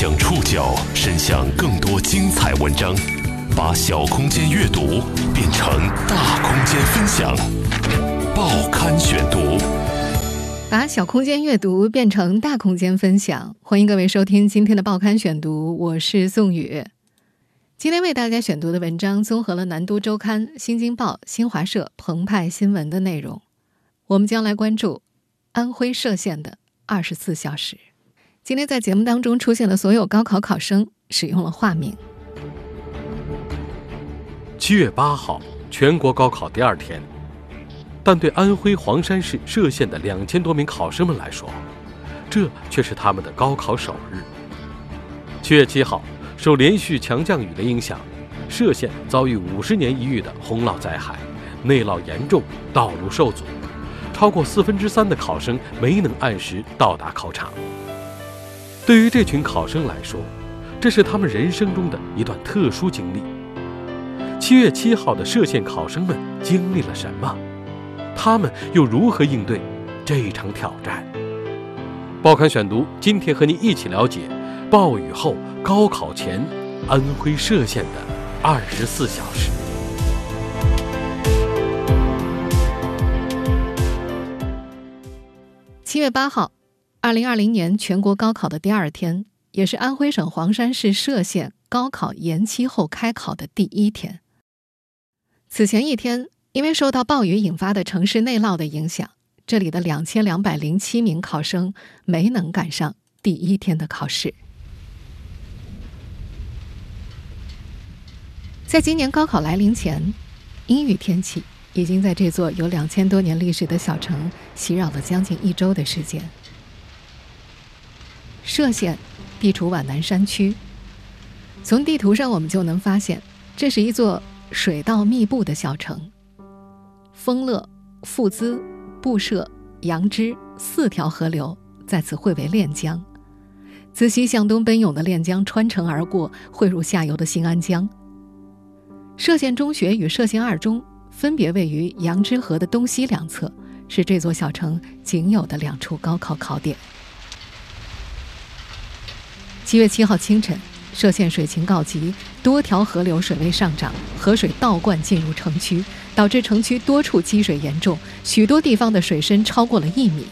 将触角伸向更多精彩文章，把小空间阅读变成大空间分享。报刊选读，把小空间阅读变成大空间分享。欢迎各位收听今天的报刊选读，我是宋宇。今天为大家选读的文章综合了南都周刊、新京报、新华社、澎湃新闻的内容。我们将来关注安徽歙县的二十四小时。今天在节目当中出现的所有高考考生使用了化名。七月八号，全国高考第二天，但对安徽黄山市歙县的两千多名考生们来说，这却是他们的高考首日。七月七号，受连续强降雨的影响，歙县遭遇五十年一遇的洪涝灾害，内涝严重，道路受阻，超过四分之三的考生没能按时到达考场。对于这群考生来说，这是他们人生中的一段特殊经历。七月七号的歙县考生们经历了什么？他们又如何应对这一场挑战？报刊选读，今天和您一起了解暴雨后高考前安徽歙县的二十四小时。七月八号。二零二零年全国高考的第二天，也是安徽省黄山市歙县高考延期后开考的第一天。此前一天，因为受到暴雨引发的城市内涝的影响，这里的两千两百零七名考生没能赶上第一天的考试。在今年高考来临前，阴雨天气已经在这座有两千多年历史的小城袭扰了将近一周的时间。歙县地处皖南山区，从地图上我们就能发现，这是一座水稻密布的小城。丰乐、富资、布社、杨枝四条河流在此汇为练江，自西向东奔涌的练江穿城而过，汇入下游的新安江。歙县中学与歙县二中分别位于杨枝河的东西两侧，是这座小城仅有的两处高考考点。七月七号清晨，歙县水情告急，多条河流水位上涨，河水倒灌进入城区，导致城区多处积水严重，许多地方的水深超过了一米。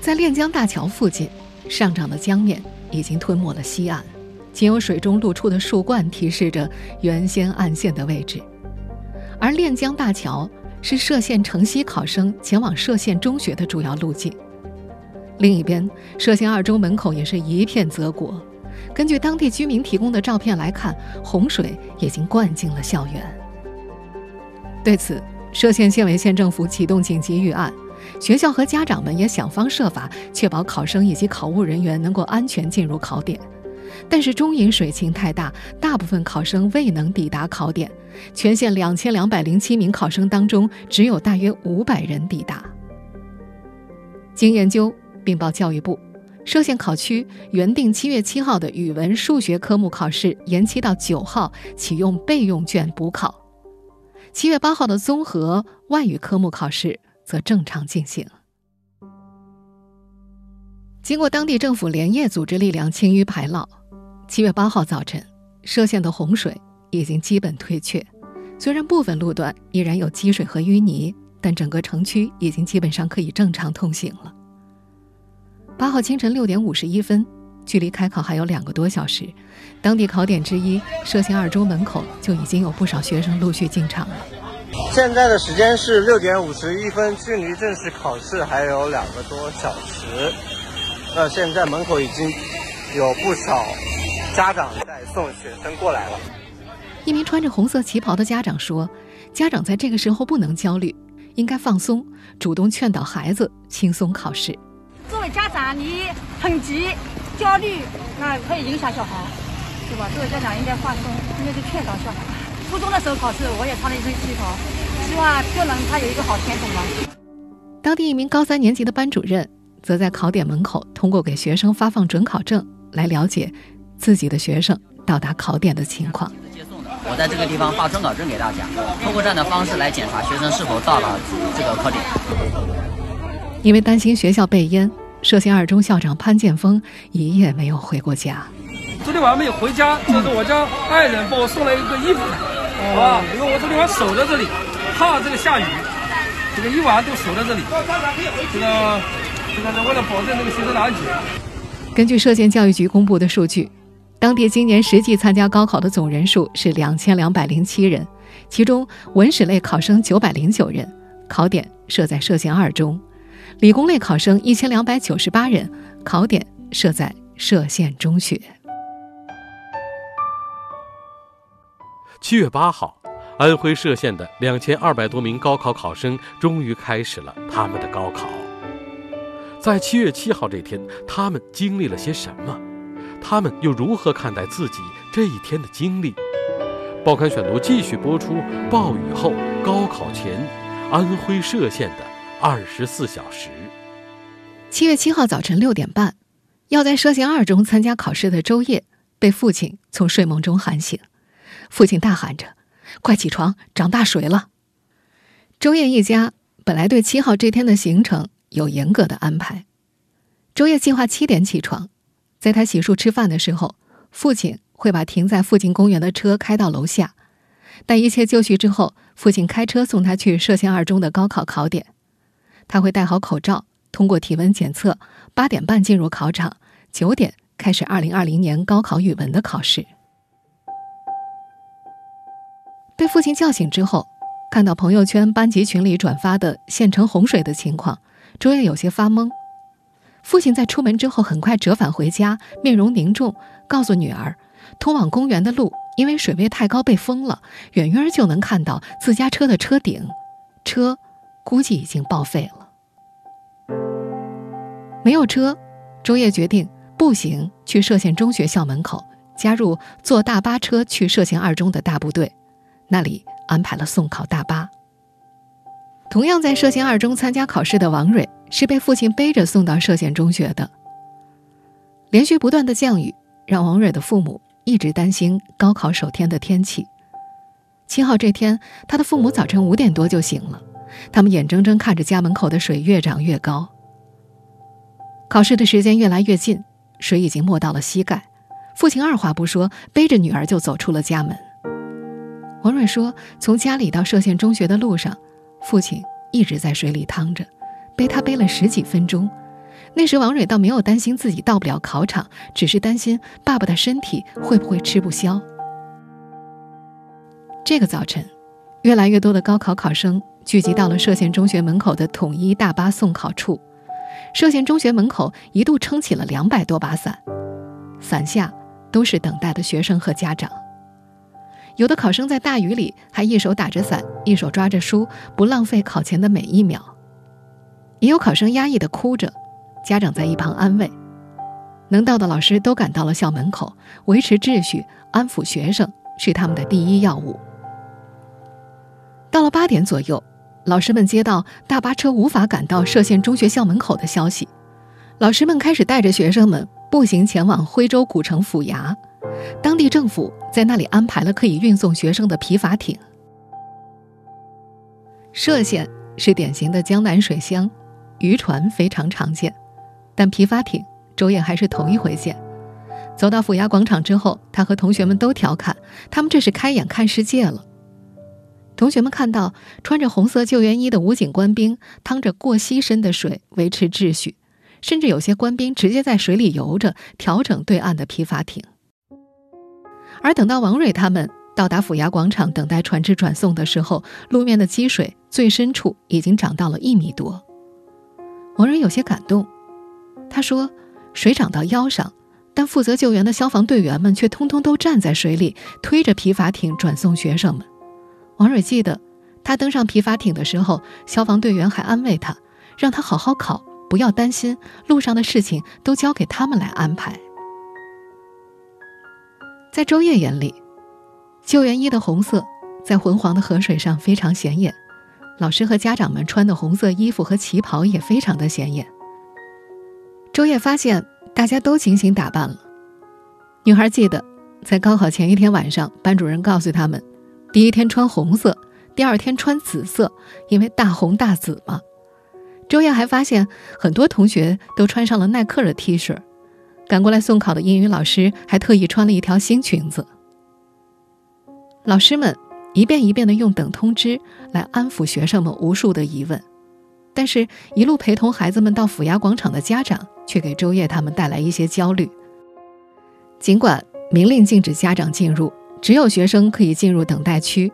在练江大桥附近，上涨的江面已经吞没了西岸，仅有水中露出的树冠提示着原先岸线的位置。而练江大桥是歙县城西考生前往歙县中学的主要路径。另一边，歙县二中门口也是一片泽国。根据当地居民提供的照片来看，洪水已经灌进了校园。对此，歙县县委县政府启动紧急预案，学校和家长们也想方设法确保考生以及考务人员能够安全进入考点。但是中引水情太大，大部分考生未能抵达考点。全县两千两百零七名考生当中，只有大约五百人抵达。经研究。并报教育部，歙县考区原定七月七号的语文、数学科目考试延期到九号，启用备用卷补考。七月八号的综合外语科目考试则正常进行。经过当地政府连夜组织力量清淤排涝，七月八号早晨，歙县的洪水已经基本退却。虽然部分路段依然有积水和淤泥，但整个城区已经基本上可以正常通行了。八号清晨六点五十一分，距离开考还有两个多小时，当地考点之一歙县二中门口就已经有不少学生陆续进场了。现在的时间是六点五十一分，距离正式考试还有两个多小时。那现在门口已经有不少家长在送学生过来了。一名穿着红色旗袍的家长说：“家长在这个时候不能焦虑，应该放松，主动劝导孩子轻松考试。”作为家长，你很急、焦虑，那会影响小孩，对吧？作为家长应该放松，应该去劝导小孩。初中的时候考试，我也穿了一身旗袍，希望就能他有一个好前途嘛。当地一名高三年级的班主任，则在考点门口通过给学生发放准考证来了解自己的学生到达考点的情况。我在这个地方发准考证给大家，通过这样的方式来检查学生是否到了这个考点。因为担心学校被淹，涉县二中校长潘建峰一夜没有回过家。昨天晚上没有回家，就是我家爱人帮我送了一个衣服，好吧？因为我昨天晚上守在这里，怕这个下雨，这个一晚上都守在这里。这个，这个是为了保证这个学生的安全。根据涉县教育局公布的数据，当地今年实际参加高考的总人数是两千两百零七人，其中文史类考生九百零九人，考点设在涉县二中。理工类考生一千两百九十八人，考点设在涉县中学。七月八号，安徽歙县的两千二百多名高考考生终于开始了他们的高考。在七月七号这天，他们经历了些什么？他们又如何看待自己这一天的经历？报刊选读继续播出：暴雨后高考前，安徽歙县的。二十四小时。七月七号早晨六点半，要在涉县二中参加考试的周烨被父亲从睡梦中喊醒，父亲大喊着：“快起床，涨大水了！”周烨一家本来对七号这天的行程有严格的安排。周烨计划七点起床，在他洗漱吃饭的时候，父亲会把停在附近公园的车开到楼下，待一切就绪之后，父亲开车送他去涉县二中的高考考点。他会戴好口罩，通过体温检测，八点半进入考场，九点开始二零二零年高考语文的考试。被父亲叫醒之后，看到朋友圈班级群里转发的县城洪水的情况，周烨有些发懵。父亲在出门之后很快折返回家，面容凝重，告诉女儿，通往公园的路因为水位太高被封了，远远就能看到自家车的车顶，车。估计已经报废了。没有车，周烨决定步行去歙县中学校门口，加入坐大巴车去歙县二中的大部队，那里安排了送考大巴。同样在歙县二中参加考试的王蕊，是被父亲背着送到歙县中学的。连续不断的降雨，让王蕊的父母一直担心高考首天的天气。七号这天，他的父母早晨五点多就醒了。他们眼睁睁看着家门口的水越涨越高。考试的时间越来越近，水已经没到了膝盖。父亲二话不说，背着女儿就走出了家门。王蕊说：“从家里到歙县中学的路上，父亲一直在水里趟着，背他背了十几分钟。那时王蕊倒没有担心自己到不了考场，只是担心爸爸的身体会不会吃不消。”这个早晨，越来越多的高考考生。聚集到了歙县中学门口的统一大巴送考处，歙县中学门口一度撑起了两百多把伞，伞下都是等待的学生和家长。有的考生在大雨里还一手打着伞，一手抓着书，不浪费考前的每一秒。也有考生压抑的哭着，家长在一旁安慰。能到的老师都赶到了校门口，维持秩序、安抚学生是他们的第一要务。到了八点左右。老师们接到大巴车无法赶到歙县中学校门口的消息，老师们开始带着学生们步行前往徽州古城府衙。当地政府在那里安排了可以运送学生的皮筏艇。歙县是典型的江南水乡，渔船非常常见，但皮筏艇周烨还是头一回见。走到府衙广场之后，他和同学们都调侃，他们这是开眼看世界了。同学们看到穿着红色救援衣的武警官兵趟着过膝深的水维持秩序，甚至有些官兵直接在水里游着调整对岸的皮筏艇。而等到王蕊他们到达府衙广场等待船只转送的时候，路面的积水最深处已经涨到了一米多。王蕊有些感动，他说：“水涨到腰上，但负责救援的消防队员们却通通都站在水里推着皮筏艇转送学生们。”王蕊记得，他登上皮筏艇的时候，消防队员还安慰他，让他好好考，不要担心，路上的事情都交给他们来安排。在周烨眼里，救援衣的红色在浑黄的河水上非常显眼，老师和家长们穿的红色衣服和旗袍也非常的显眼。周烨发现大家都精心打扮了。女孩记得，在高考前一天晚上，班主任告诉他们。第一天穿红色，第二天穿紫色，因为大红大紫嘛。周燕还发现很多同学都穿上了耐克的 T 恤，赶过来送考的英语老师还特意穿了一条新裙子。老师们一遍一遍地用等通知来安抚学生们无数的疑问，但是，一路陪同孩子们到府衙广场的家长却给周叶他们带来一些焦虑。尽管明令禁止家长进入，只有学生可以进入等待区，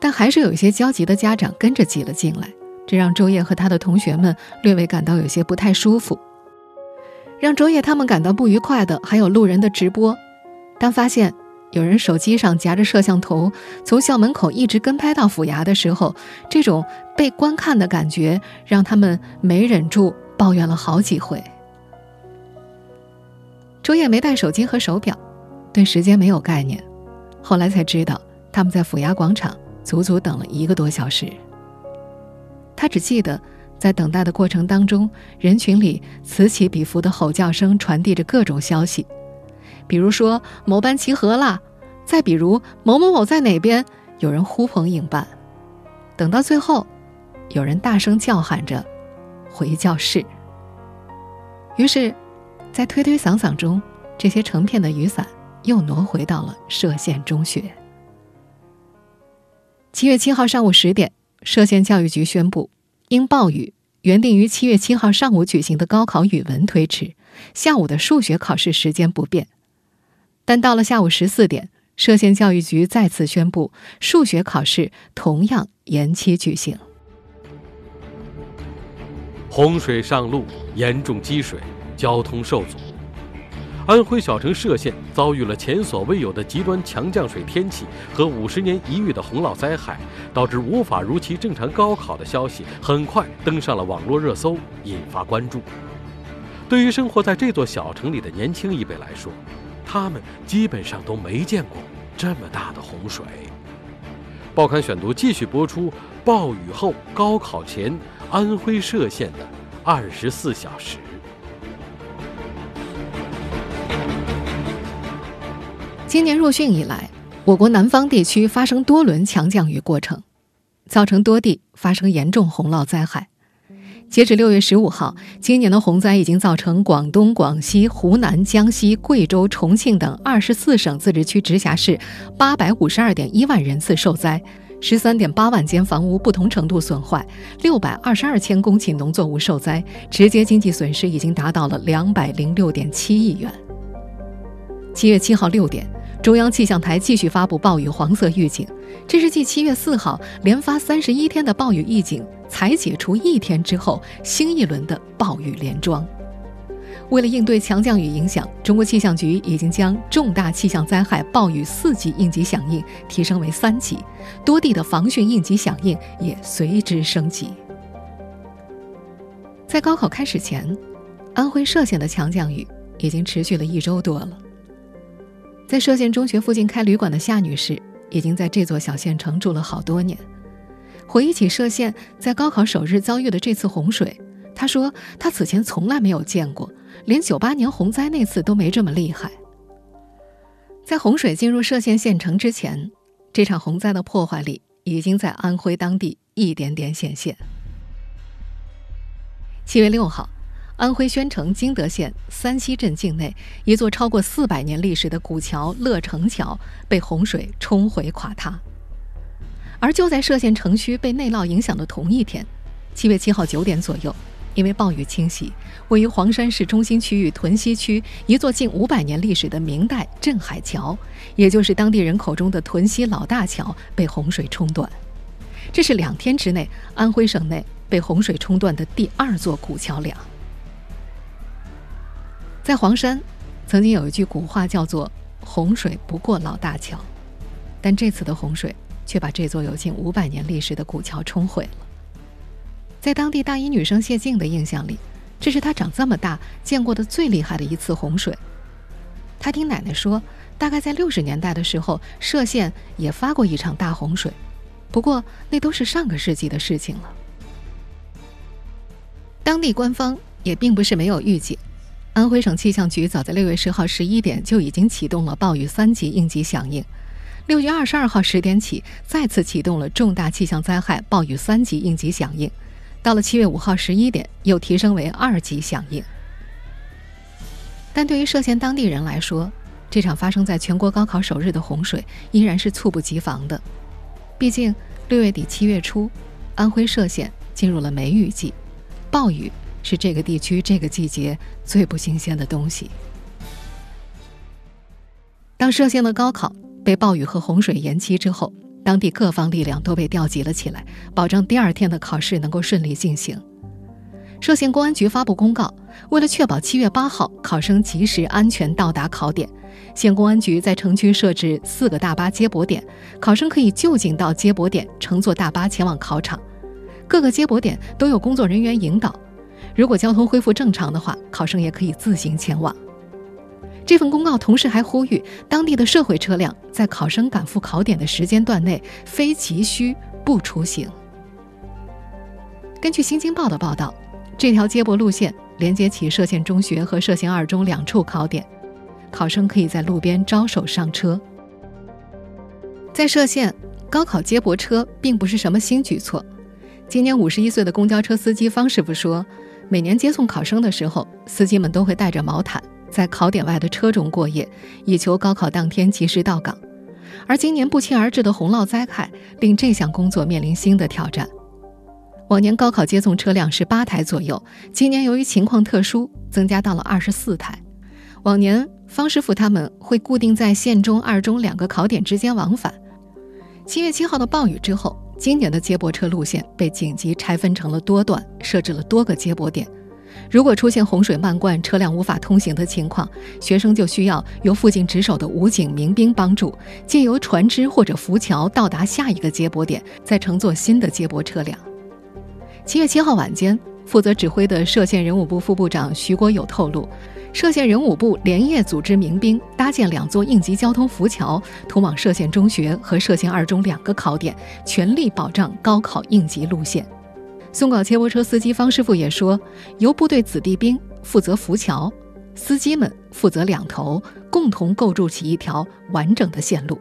但还是有一些焦急的家长跟着挤了进来。这让周叶和他的同学们略微感到有些不太舒服。让周叶他们感到不愉快的还有路人的直播。当发现有人手机上夹着摄像头，从校门口一直跟拍到府衙的时候，这种被观看的感觉让他们没忍住抱怨了好几回。周叶没带手机和手表，对时间没有概念。后来才知道，他们在府衙广场足足等了一个多小时。他只记得，在等待的过程当中，人群里此起彼伏的吼叫声传递着各种消息，比如说某班集合啦，再比如某某某在哪边，有人呼朋引伴。等到最后，有人大声叫喊着“回教室”。于是，在推推搡搡中，这些成片的雨伞又挪回到了歙县中学。七月七号上午十点。歙县教育局宣布，因暴雨，原定于七月七号上午举行的高考语文推迟，下午的数学考试时间不变。但到了下午十四点，歙县教育局再次宣布，数学考试同样延期举行。洪水上路，严重积水，交通受阻。安徽小城歙县遭遇了前所未有的极端强降水天气和五十年一遇的洪涝灾害，导致无法如期正常高考的消息很快登上了网络热搜，引发关注。对于生活在这座小城里的年轻一辈来说，他们基本上都没见过这么大的洪水。报刊选读继续播出：暴雨后高考前，安徽歙县的二十四小时。今年入汛以来，我国南方地区发生多轮强降雨过程，造成多地发生严重洪涝灾害。截止六月十五号，今年的洪灾已经造成广东、广西、湖南、江西、贵州、重庆等二十四省、自治区、直辖市八百五十二点一万人次受灾，十三点八万间房屋不同程度损坏，六百二十二千公顷农作物受灾，直接经济损失已经达到了两百零六点七亿元。七月七号六点。中央气象台继续发布暴雨黄色预警，这是继七月四号连发三十一天的暴雨预警才解除一天之后，新一轮的暴雨连庄。为了应对强降雨影响，中国气象局已经将重大气象灾害暴雨四级应急响应提升为三级，多地的防汛应急响应也随之升级。在高考开始前，安徽歙县的强降雨已经持续了一周多了。在歙县中学附近开旅馆的夏女士，已经在这座小县城住了好多年。回忆起歙县在高考首日遭遇的这次洪水，她说：“她此前从来没有见过，连九八年洪灾那次都没这么厉害。”在洪水进入歙县县城之前，这场洪灾的破坏力已经在安徽当地一点点显现。七月六号。安徽宣城金德县三溪镇境内，一座超过四百年历史的古桥乐城桥被洪水冲毁垮塌。而就在歙县城区被内涝影响的同一天，七月七号九点左右，因为暴雨侵袭，位于黄山市中心区域屯溪区一座近五百年历史的明代镇海桥，也就是当地人口中的屯溪老大桥，被洪水冲断。这是两天之内安徽省内被洪水冲断的第二座古桥梁。在黄山，曾经有一句古话叫做“洪水不过老大桥”，但这次的洪水却把这座有近五百年历史的古桥冲毁了。在当地大一女生谢静的印象里，这是她长这么大见过的最厉害的一次洪水。她听奶奶说，大概在六十年代的时候，歙县也发过一场大洪水，不过那都是上个世纪的事情了。当地官方也并不是没有预警。安徽省气象局早在六月十号十一点就已经启动了暴雨三级应急响应，六月二十二号十点起再次启动了重大气象灾害暴雨三级应急响应，到了七月五号十一点，又提升为二级响应。但对于歙县当地人来说，这场发生在全国高考首日的洪水依然是猝不及防的。毕竟六月底七月初，安徽歙县进入了梅雨季，暴雨是这个地区这个季节最不新鲜的东西。当歙县的高考被暴雨和洪水延期之后，当地各方力量都被调集了起来，保证第二天的考试能够顺利进行。歙县公安局发布公告，为了确保七月八号考生及时安全到达考点。县公安局在城区设置四个大巴接驳点，考生可以就近到接驳点乘坐大巴前往考场。各个接驳点都有工作人员引导。如果交通恢复正常的话，考生也可以自行前往。这份公告同时还呼吁当地的社会车辆在考生赶赴考点的时间段内非急需不出行。根据《新京报》的报道，这条接驳路线连接起歙县中学和歙县二中两处考点。考生可以在路边招手上车。在歙县，高考接驳车并不是什么新举措。今年五十一岁的公交车司机方师傅说，每年接送考生的时候，司机们都会带着毛毯在考点外的车中过夜，以求高考当天及时到岗。而今年不期而至的洪涝灾害，令这项工作面临新的挑战。往年高考接送车辆是八台左右，今年由于情况特殊，增加到了二十四台。往年。方师傅他们会固定在县中、二中两个考点之间往返。七月七号的暴雨之后，今年的接驳车路线被紧急拆分成了多段，设置了多个接驳点。如果出现洪水漫灌、车辆无法通行的情况，学生就需要由附近值守的武警、民兵帮助，借由船只或者浮桥到达下一个接驳点，再乘坐新的接驳车辆。七月七号晚间，负责指挥的歙县人武部副部长徐国友透露。歙县人武部连夜组织民兵搭建两座应急交通浮桥，通往歙县中学和歙县二中两个考点，全力保障高考应急路线。送考接驳车司机方师傅也说，由部队子弟兵负责浮桥，司机们负责两头，共同构筑起一条完整的线路。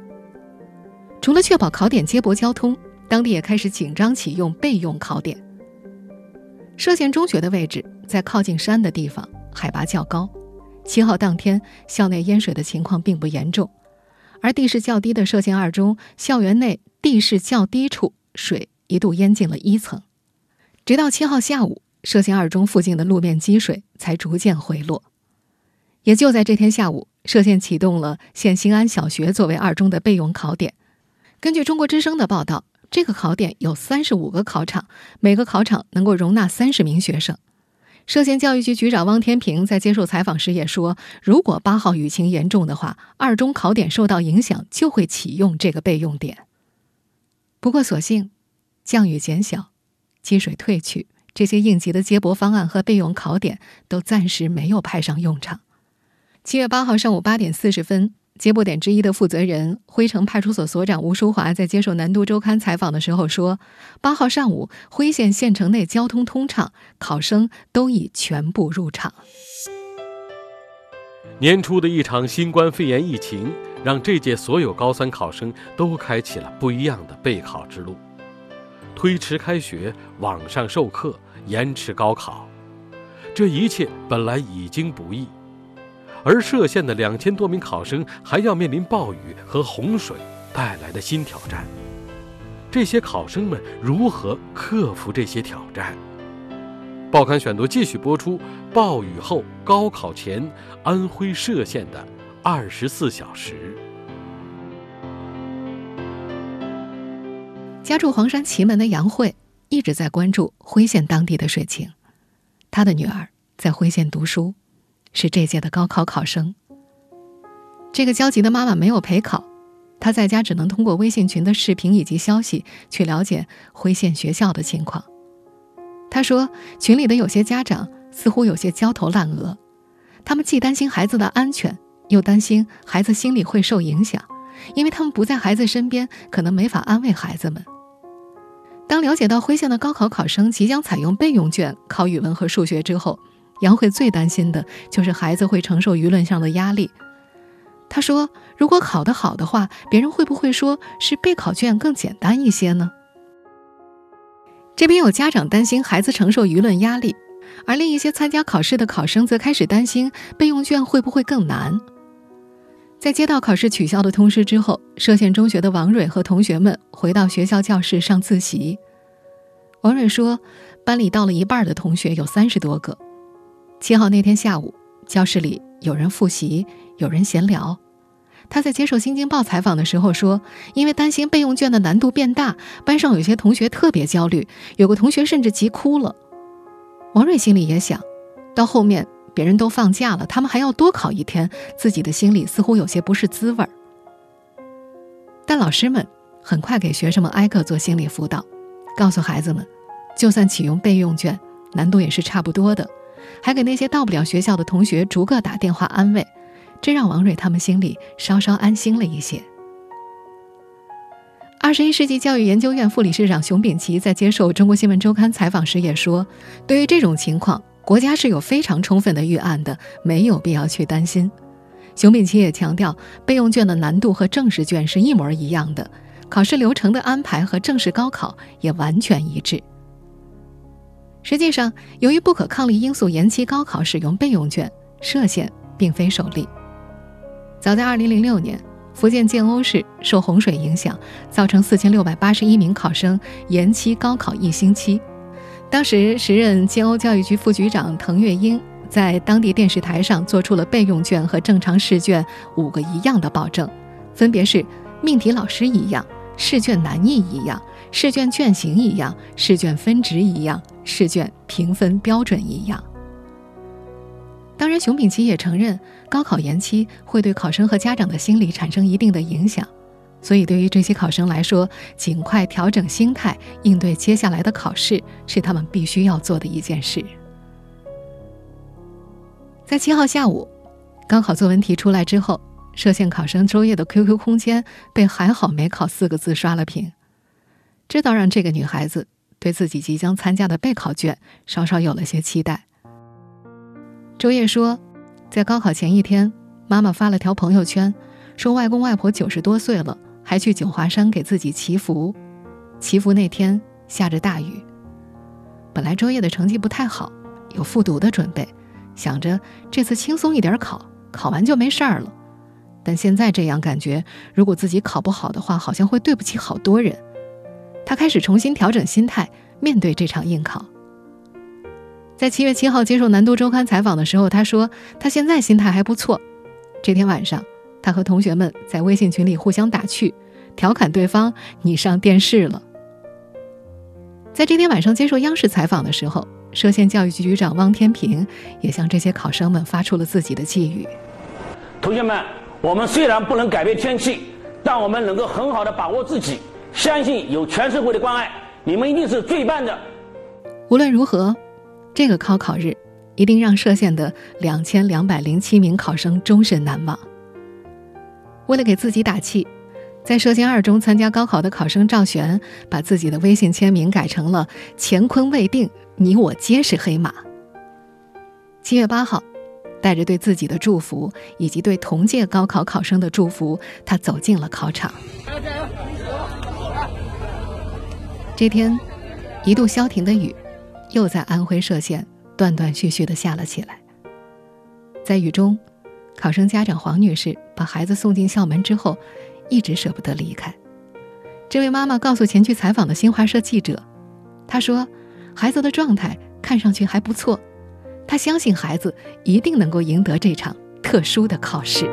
除了确保考点接驳交通，当地也开始紧张启用备用考点。歙县中学的位置在靠近山的地方，海拔较高。七号当天，校内淹水的情况并不严重，而地势较低的歙县二中校园内地势较低处，水一度淹进了一层。直到七号下午，歙县二中附近的路面积水才逐渐回落。也就在这天下午，歙县启动了县新安小学作为二中的备用考点。根据中国之声的报道，这个考点有三十五个考场，每个考场能够容纳三十名学生。歙县教育局局长汪天平在接受采访时也说，如果八号雨情严重的话，二中考点受到影响，就会启用这个备用点。不过，所幸降雨减小，积水退去，这些应急的接驳方案和备用考点都暂时没有派上用场。七月八号上午八点四十分。接驳点之一的负责人辉城派出所所长吴淑华在接受南都周刊采访的时候说：“八号上午，辉县县城内交通通畅，考生都已全部入场。”年初的一场新冠肺炎疫情，让这届所有高三考生都开启了不一样的备考之路。推迟开学、网上授课、延迟高考，这一切本来已经不易。而歙县的两千多名考生还要面临暴雨和洪水带来的新挑战，这些考生们如何克服这些挑战？报刊选读继续播出：暴雨后高考前，安徽歙县的二十四小时。家住黄山祁门的杨慧一直在关注辉县当地的水情，她的女儿在辉县读书。是这届的高考考生。这个焦急的妈妈没有陪考，她在家只能通过微信群的视频以及消息去了解辉县学校的情况。她说，群里的有些家长似乎有些焦头烂额，他们既担心孩子的安全，又担心孩子心理会受影响，因为他们不在孩子身边，可能没法安慰孩子们。当了解到辉县的高考考生即将采用备用卷考语文和数学之后，杨慧最担心的就是孩子会承受舆论上的压力。他说：“如果考得好的话，别人会不会说是备考卷更简单一些呢？”这边有家长担心孩子承受舆论压力，而另一些参加考试的考生则开始担心备用卷会不会更难。在接到考试取消的通知之后，歙县中学的王蕊和同学们回到学校教室上自习。王蕊说，班里到了一半的同学有三十多个。七号那天下午，教室里有人复习，有人闲聊。他在接受《新京报》采访的时候说，因为担心备用卷的难度变大，班上有些同学特别焦虑，有个同学甚至急哭了。王蕊心里也想，到后面别人都放假了，他们还要多考一天，自己的心里似乎有些不是滋味儿。但老师们很快给学生们挨个做心理辅导，告诉孩子们，就算启用备用卷，难度也是差不多的，还给那些到不了学校的同学逐个打电话安慰。这让王蕊他们心里稍稍安心了一些。二十一世纪教育研究院副理事长熊丙奇在接受《中国新闻周刊》采访时也说：“对于这种情况，国家是有非常充分的预案的，没有必要去担心。”熊丙奇也强调，备用卷的难度和正式卷是一模一样的，考试流程的安排和正式高考也完全一致。实际上，由于不可抗力因素延期高考使用备用卷，涉县并非首例。早在2006年，福建建瓯市受洪水影响，造成4681名考生延期高考一星期。当时时任建瓯教育局副局长滕月英在当地电视台上做出了备用卷和正常试卷五个一样的保证，分别是命题老师一样，试卷难易一样，试卷卷型一样，试卷分值一样，试卷评分标准一样。当然，熊丙奇也承认，高考延期会对考生和家长的心理产生一定的影响，所以对于这些考生来说，尽快调整心态，应对接下来的考试，是他们必须要做的一件事。在七号下午，高考作文题出来之后，涉县考生周叶的 QQ 空间被“还好没考”四个字刷了屏，这倒让这个女孩子对自己即将参加的备考卷稍稍有了些期待。周叶说，在高考前一天，妈妈发了条朋友圈，说外公外婆九十多岁了，还去九华山给自己祈福。祈福那天下着大雨。本来周叶的成绩不太好，有复读的准备，想着这次轻松一点考，考完就没事儿了。但现在这样感觉，如果自己考不好的话，好像会对不起好多人。他开始重新调整心态，面对这场应考。在七月七号接受《南都周刊》采访的时候，他说他现在心态还不错。这天晚上，他和同学们在微信群里互相打趣，调侃对方：“你上电视了。”在这天晚上接受央视采访的时候，歙县教育局局长汪天平也向这些考生们发出了自己的寄语：“同学们，我们虽然不能改变天气，但我们能够很好的把握自己，相信有全社会的关爱，你们一定是最棒的。”无论如何。这个高考日，一定让歙县的两千两百零七名考生终身难忘。为了给自己打气，在歙县二中参加高考的考生赵璇，把自己的微信签名改成了“乾坤未定，你我皆是黑马”。七月八号，带着对自己的祝福以及对同届高考考生的祝福，他走进了考场。这天，一度消停的雨。又在安徽歙县断断续续的下了起来。在雨中，考生家长黄女士把孩子送进校门之后，一直舍不得离开。这位妈妈告诉前去采访的新华社记者：“她说，孩子的状态看上去还不错，她相信孩子一定能够赢得这场特殊的考试。”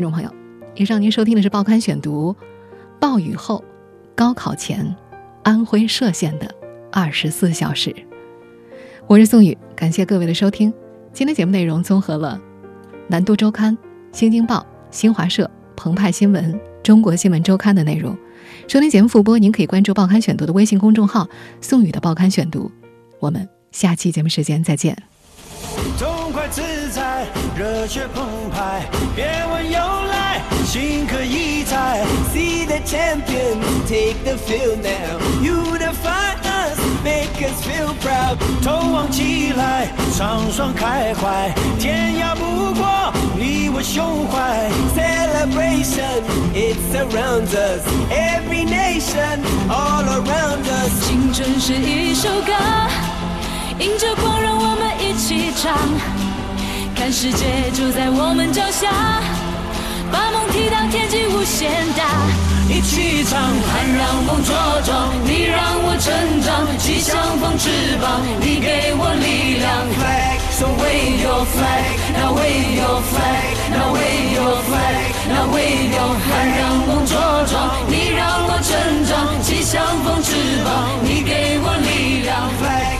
听众朋友，以上您收听的是《报刊选读》，暴雨后，高考前，安徽歙县的二十四小时。我是宋宇，感谢各位的收听。今天节目内容综合了《南都周刊》《新京报》《新华社》《澎湃新闻》《中国新闻周刊》的内容。收听节目复播，您可以关注《报刊选读》的微信公众号“宋宇的报刊选读”。我们下期节目时间再见。痛快自在，热血澎湃，别问由来，心可以猜。See the champion, take the field now. You defy us. make us feel proud。头望起来，畅爽开怀，天涯不过你我胸怀。Celebration, it surrounds us, every nation, all around us。青春是一首歌，迎着光，让我们一起唱，看世界就在我们脚下，把梦踢到天际无限大。一起唱，盼让梦茁壮，你让我成长，气象风翅膀，你给我力量。Flag, so wave your flag, now wave your flag, now wave your flag, now wave your flag。盼让梦茁壮，你让我成长，气象风翅膀，你给我力量。Flag,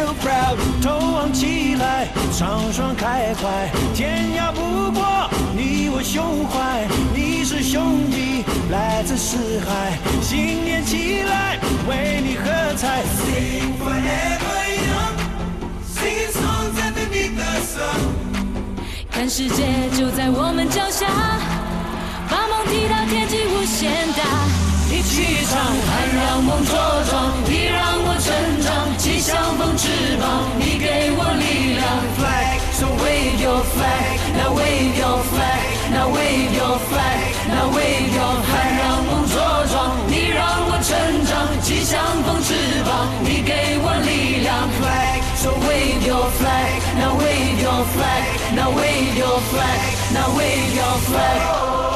feel proud。头昂起来，畅爽开怀，天涯不过你我胸怀。你是兄弟，来自四海，新年起来，为你喝彩。Sing forever young, singing songs underneath the sun。看世界就在我们脚下，把梦踢到天际无限大。一起唱，盼让梦茁壮，你让我成长，气象风翅膀，你给我力量。Flag, so wave your flag, now wave your flag, now wave your flag, now wave your flag。盼让梦茁壮，你让我成长，气象风翅膀，你给我力量。Flag, so wave your flag, now wave your flag。Now wave your flag, now wave your flag.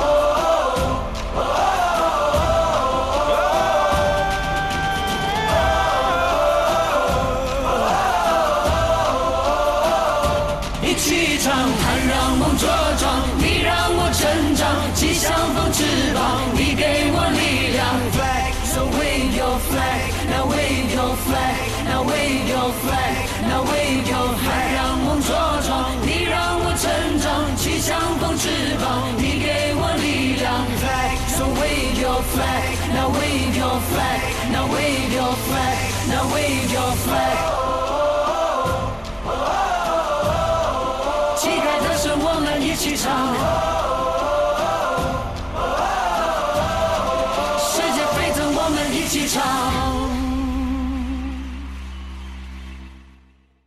Flag, now wave your flag. 旗开得胜，我们一起唱。